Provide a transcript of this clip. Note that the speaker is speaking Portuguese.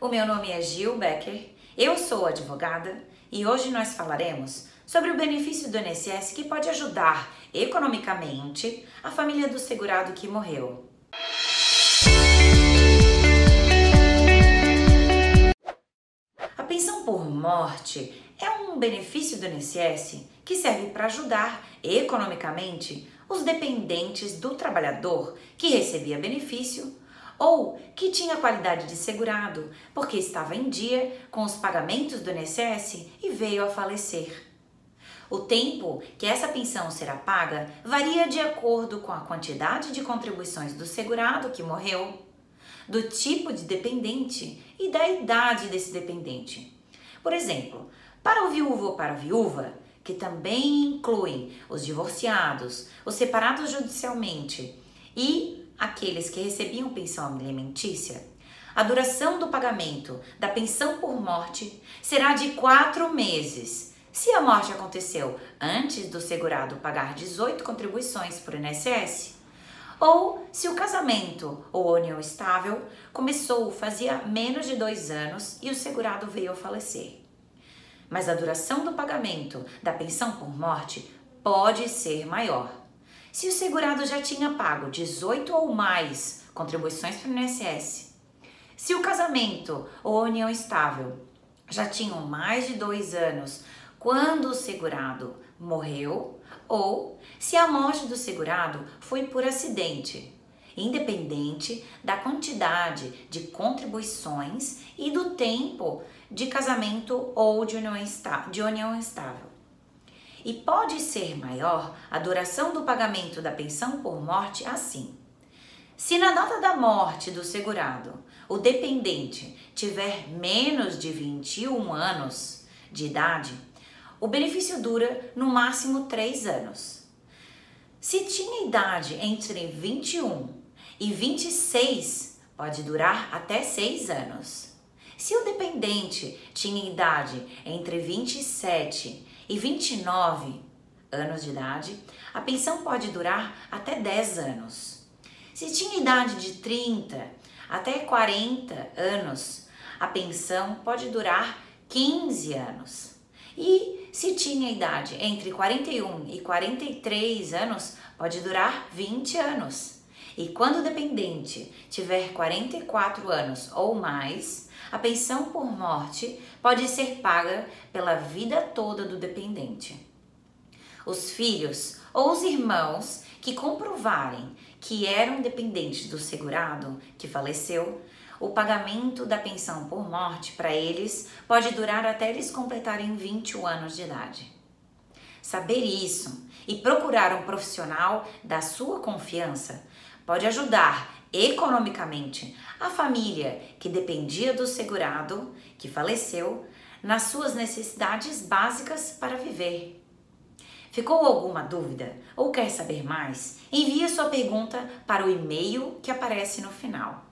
O meu nome é Gil Becker, eu sou advogada e hoje nós falaremos sobre o benefício do INSS que pode ajudar economicamente a família do segurado que morreu. A pensão por morte é um benefício do INSS que serve para ajudar economicamente os dependentes do trabalhador que recebia benefício ou que tinha qualidade de segurado porque estava em dia com os pagamentos do INSS e veio a falecer. O tempo que essa pensão será paga varia de acordo com a quantidade de contribuições do segurado que morreu, do tipo de dependente e da idade desse dependente. Por exemplo, para o viúvo ou para a viúva, que também incluem os divorciados, os separados judicialmente e aqueles que recebiam pensão alimentícia, a duração do pagamento da pensão por morte será de quatro meses. Se a morte aconteceu antes do segurado pagar 18 contribuições por INSS, ou se o casamento ou união estável começou fazia menos de dois anos e o segurado veio a falecer. Mas a duração do pagamento da pensão por morte pode ser maior. Se o segurado já tinha pago 18 ou mais contribuições para o INSS, se o casamento ou a união estável já tinham mais de dois anos quando o segurado morreu, ou se a morte do segurado foi por acidente, independente da quantidade de contribuições e do tempo de casamento ou de união, estável e pode ser maior a duração do pagamento da pensão por morte assim. Se na data da morte do segurado o dependente tiver menos de 21 anos de idade, o benefício dura no máximo 3 anos. Se tinha idade entre 21 e 26, pode durar até 6 anos. Se o dependente tinha idade entre 27 e 29 anos de idade, a pensão pode durar até 10 anos. Se tinha idade de 30 até 40 anos, a pensão pode durar 15 anos. E se tinha idade entre 41 e 43 anos, pode durar 20 anos. E quando o dependente tiver 44 anos ou mais, a pensão por morte pode ser paga pela vida toda do dependente. Os filhos ou os irmãos que comprovarem que eram dependentes do segurado que faleceu, o pagamento da pensão por morte para eles pode durar até eles completarem 21 anos de idade. Saber isso e procurar um profissional da sua confiança pode ajudar economicamente a família que dependia do segurado, que faleceu, nas suas necessidades básicas para viver. Ficou alguma dúvida ou quer saber mais? Envie sua pergunta para o e-mail que aparece no final.